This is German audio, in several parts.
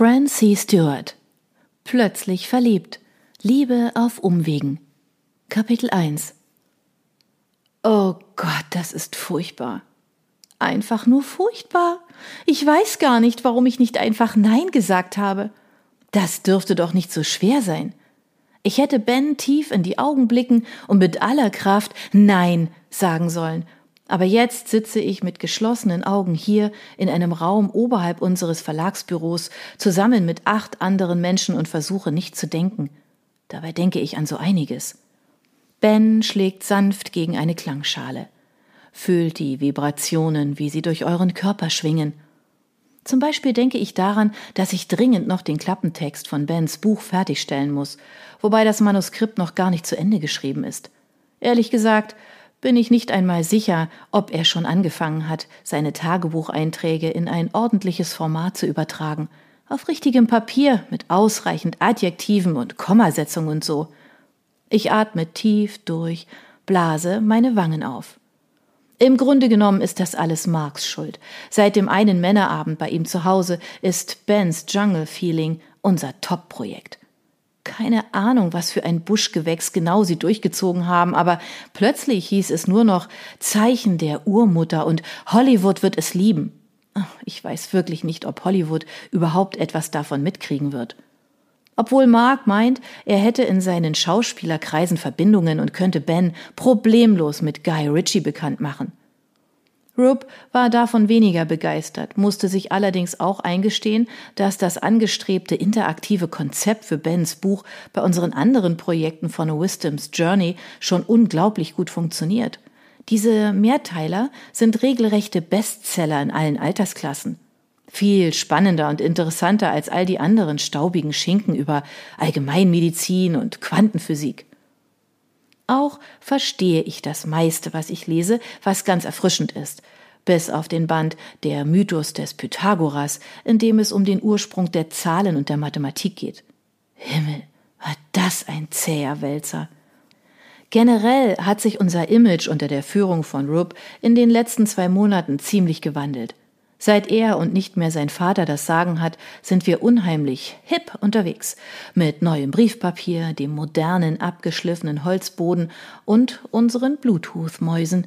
Francie Stewart. Plötzlich verliebt. Liebe auf Umwegen. Kapitel 1. Oh Gott, das ist furchtbar. Einfach nur furchtbar. Ich weiß gar nicht, warum ich nicht einfach Nein gesagt habe. Das dürfte doch nicht so schwer sein. Ich hätte Ben tief in die Augen blicken und mit aller Kraft Nein sagen sollen aber jetzt sitze ich mit geschlossenen Augen hier in einem Raum oberhalb unseres Verlagsbüros zusammen mit acht anderen Menschen und versuche nicht zu denken. Dabei denke ich an so einiges. Ben schlägt sanft gegen eine Klangschale. Fühlt die Vibrationen, wie sie durch euren Körper schwingen. Zum Beispiel denke ich daran, dass ich dringend noch den Klappentext von Bens Buch fertigstellen muss, wobei das Manuskript noch gar nicht zu Ende geschrieben ist. Ehrlich gesagt, bin ich nicht einmal sicher, ob er schon angefangen hat, seine Tagebucheinträge in ein ordentliches Format zu übertragen, auf richtigem Papier mit ausreichend Adjektiven und Kommasetzung und so. Ich atme tief durch, blase meine Wangen auf. Im Grunde genommen ist das alles Marks Schuld. Seit dem einen Männerabend bei ihm zu Hause ist Bens Jungle Feeling unser Top-Projekt. Keine Ahnung, was für ein Buschgewächs genau sie durchgezogen haben, aber plötzlich hieß es nur noch Zeichen der Urmutter und Hollywood wird es lieben. Ich weiß wirklich nicht, ob Hollywood überhaupt etwas davon mitkriegen wird. Obwohl Mark meint, er hätte in seinen Schauspielerkreisen Verbindungen und könnte Ben problemlos mit Guy Ritchie bekannt machen. Rupp war davon weniger begeistert, musste sich allerdings auch eingestehen, dass das angestrebte interaktive Konzept für Bens Buch bei unseren anderen Projekten von Wisdom's Journey schon unglaublich gut funktioniert. Diese Mehrteiler sind regelrechte Bestseller in allen Altersklassen. Viel spannender und interessanter als all die anderen staubigen Schinken über Allgemeinmedizin und Quantenphysik. Auch verstehe ich das meiste, was ich lese, was ganz erfrischend ist. Bis auf den Band Der Mythos des Pythagoras, in dem es um den Ursprung der Zahlen und der Mathematik geht. Himmel, war das ein zäher Wälzer. Generell hat sich unser Image unter der Führung von Rupp in den letzten zwei Monaten ziemlich gewandelt. Seit er und nicht mehr sein Vater das Sagen hat, sind wir unheimlich hip unterwegs. Mit neuem Briefpapier, dem modernen, abgeschliffenen Holzboden und unseren Bluetooth-Mäusen.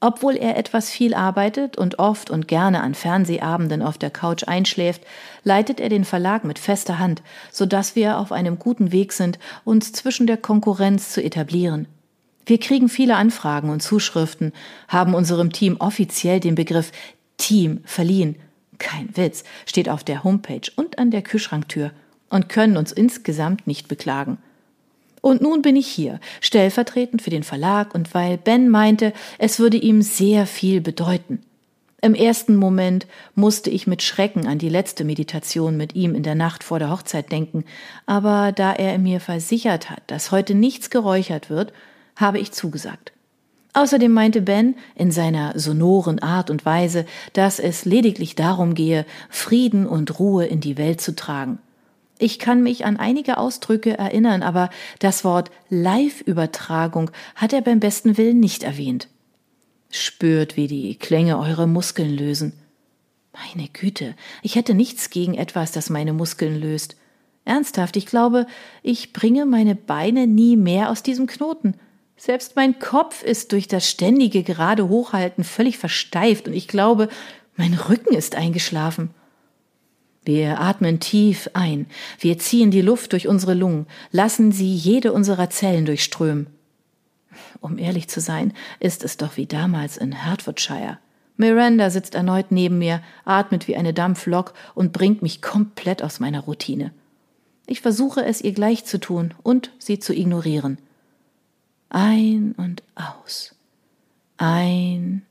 Obwohl er etwas viel arbeitet und oft und gerne an Fernsehabenden auf der Couch einschläft, leitet er den Verlag mit fester Hand, so dass wir auf einem guten Weg sind, uns zwischen der Konkurrenz zu etablieren. Wir kriegen viele Anfragen und Zuschriften, haben unserem Team offiziell den Begriff Team verliehen. Kein Witz, steht auf der Homepage und an der Kühlschranktür und können uns insgesamt nicht beklagen. Und nun bin ich hier, stellvertretend für den Verlag und weil Ben meinte, es würde ihm sehr viel bedeuten. Im ersten Moment musste ich mit Schrecken an die letzte Meditation mit ihm in der Nacht vor der Hochzeit denken, aber da er mir versichert hat, dass heute nichts geräuchert wird, habe ich zugesagt. Außerdem meinte Ben in seiner sonoren Art und Weise, dass es lediglich darum gehe, Frieden und Ruhe in die Welt zu tragen. Ich kann mich an einige Ausdrücke erinnern, aber das Wort Live-Übertragung hat er beim besten Willen nicht erwähnt. Spürt, wie die Klänge eure Muskeln lösen. Meine Güte, ich hätte nichts gegen etwas, das meine Muskeln löst. Ernsthaft, ich glaube, ich bringe meine Beine nie mehr aus diesem Knoten. Selbst mein Kopf ist durch das ständige gerade Hochhalten völlig versteift und ich glaube, mein Rücken ist eingeschlafen. Wir atmen tief ein, wir ziehen die Luft durch unsere Lungen, lassen sie jede unserer Zellen durchströmen. Um ehrlich zu sein, ist es doch wie damals in Hertfordshire. Miranda sitzt erneut neben mir, atmet wie eine Dampflok und bringt mich komplett aus meiner Routine. Ich versuche es ihr gleich zu tun und sie zu ignorieren. Ein und aus. Ein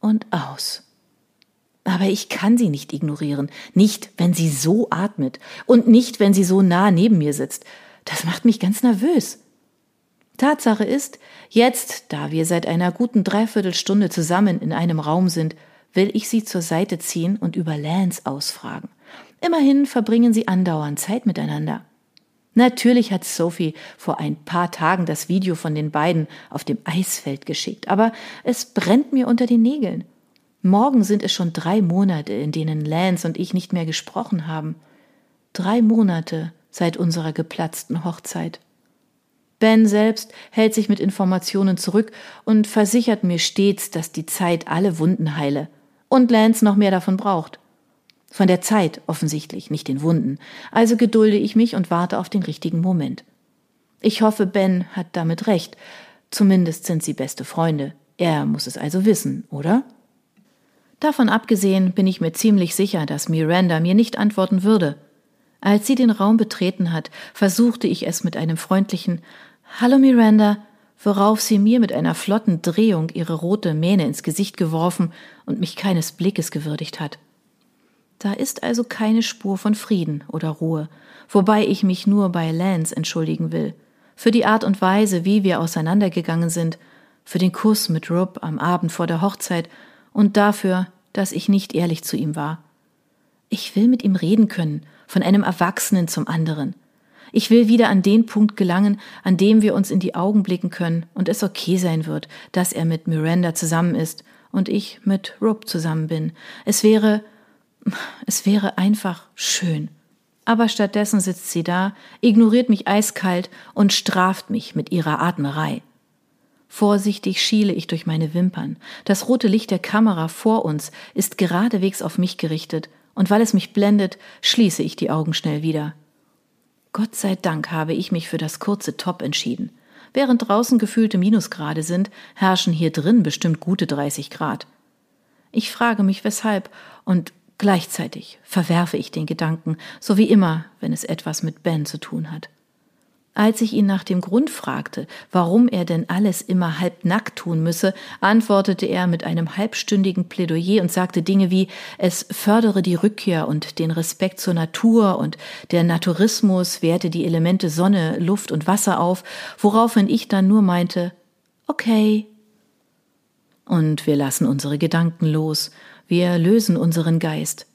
und aus. Aber ich kann sie nicht ignorieren. Nicht, wenn sie so atmet. Und nicht, wenn sie so nah neben mir sitzt. Das macht mich ganz nervös. Tatsache ist, jetzt, da wir seit einer guten Dreiviertelstunde zusammen in einem Raum sind, will ich sie zur Seite ziehen und über Lance ausfragen. Immerhin verbringen sie andauernd Zeit miteinander. Natürlich hat Sophie vor ein paar Tagen das Video von den beiden auf dem Eisfeld geschickt, aber es brennt mir unter den Nägeln. Morgen sind es schon drei Monate, in denen Lance und ich nicht mehr gesprochen haben. Drei Monate seit unserer geplatzten Hochzeit. Ben selbst hält sich mit Informationen zurück und versichert mir stets, dass die Zeit alle Wunden heile und Lance noch mehr davon braucht. Von der Zeit offensichtlich, nicht den Wunden. Also gedulde ich mich und warte auf den richtigen Moment. Ich hoffe, Ben hat damit recht. Zumindest sind sie beste Freunde. Er muss es also wissen, oder? Davon abgesehen bin ich mir ziemlich sicher, dass Miranda mir nicht antworten würde. Als sie den Raum betreten hat, versuchte ich es mit einem freundlichen Hallo Miranda, worauf sie mir mit einer flotten Drehung ihre rote Mähne ins Gesicht geworfen und mich keines Blickes gewürdigt hat. Da ist also keine Spur von Frieden oder Ruhe, wobei ich mich nur bei Lance entschuldigen will. Für die Art und Weise, wie wir auseinandergegangen sind, für den Kuss mit Rob am Abend vor der Hochzeit und dafür, dass ich nicht ehrlich zu ihm war. Ich will mit ihm reden können, von einem Erwachsenen zum anderen. Ich will wieder an den Punkt gelangen, an dem wir uns in die Augen blicken können und es okay sein wird, dass er mit Miranda zusammen ist und ich mit Rob zusammen bin. Es wäre, es wäre einfach schön. Aber stattdessen sitzt sie da, ignoriert mich eiskalt und straft mich mit ihrer Atmerei. Vorsichtig schiele ich durch meine Wimpern. Das rote Licht der Kamera vor uns ist geradewegs auf mich gerichtet, und weil es mich blendet, schließe ich die Augen schnell wieder. Gott sei Dank habe ich mich für das kurze Top entschieden. Während draußen gefühlte Minusgrade sind, herrschen hier drin bestimmt gute 30 Grad. Ich frage mich weshalb und gleichzeitig verwerfe ich den Gedanken, so wie immer, wenn es etwas mit Ben zu tun hat. Als ich ihn nach dem Grund fragte, warum er denn alles immer halb nackt tun müsse, antwortete er mit einem halbstündigen Plädoyer und sagte Dinge wie es fördere die Rückkehr und den Respekt zur Natur und der Naturismus werte die Elemente Sonne, Luft und Wasser auf, woraufhin ich dann nur meinte Okay. Und wir lassen unsere Gedanken los, wir lösen unseren Geist.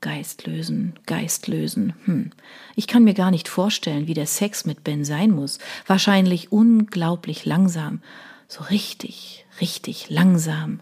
Geist lösen, Geist lösen. Hm. Ich kann mir gar nicht vorstellen, wie der Sex mit Ben sein muss. Wahrscheinlich unglaublich langsam. So richtig, richtig langsam.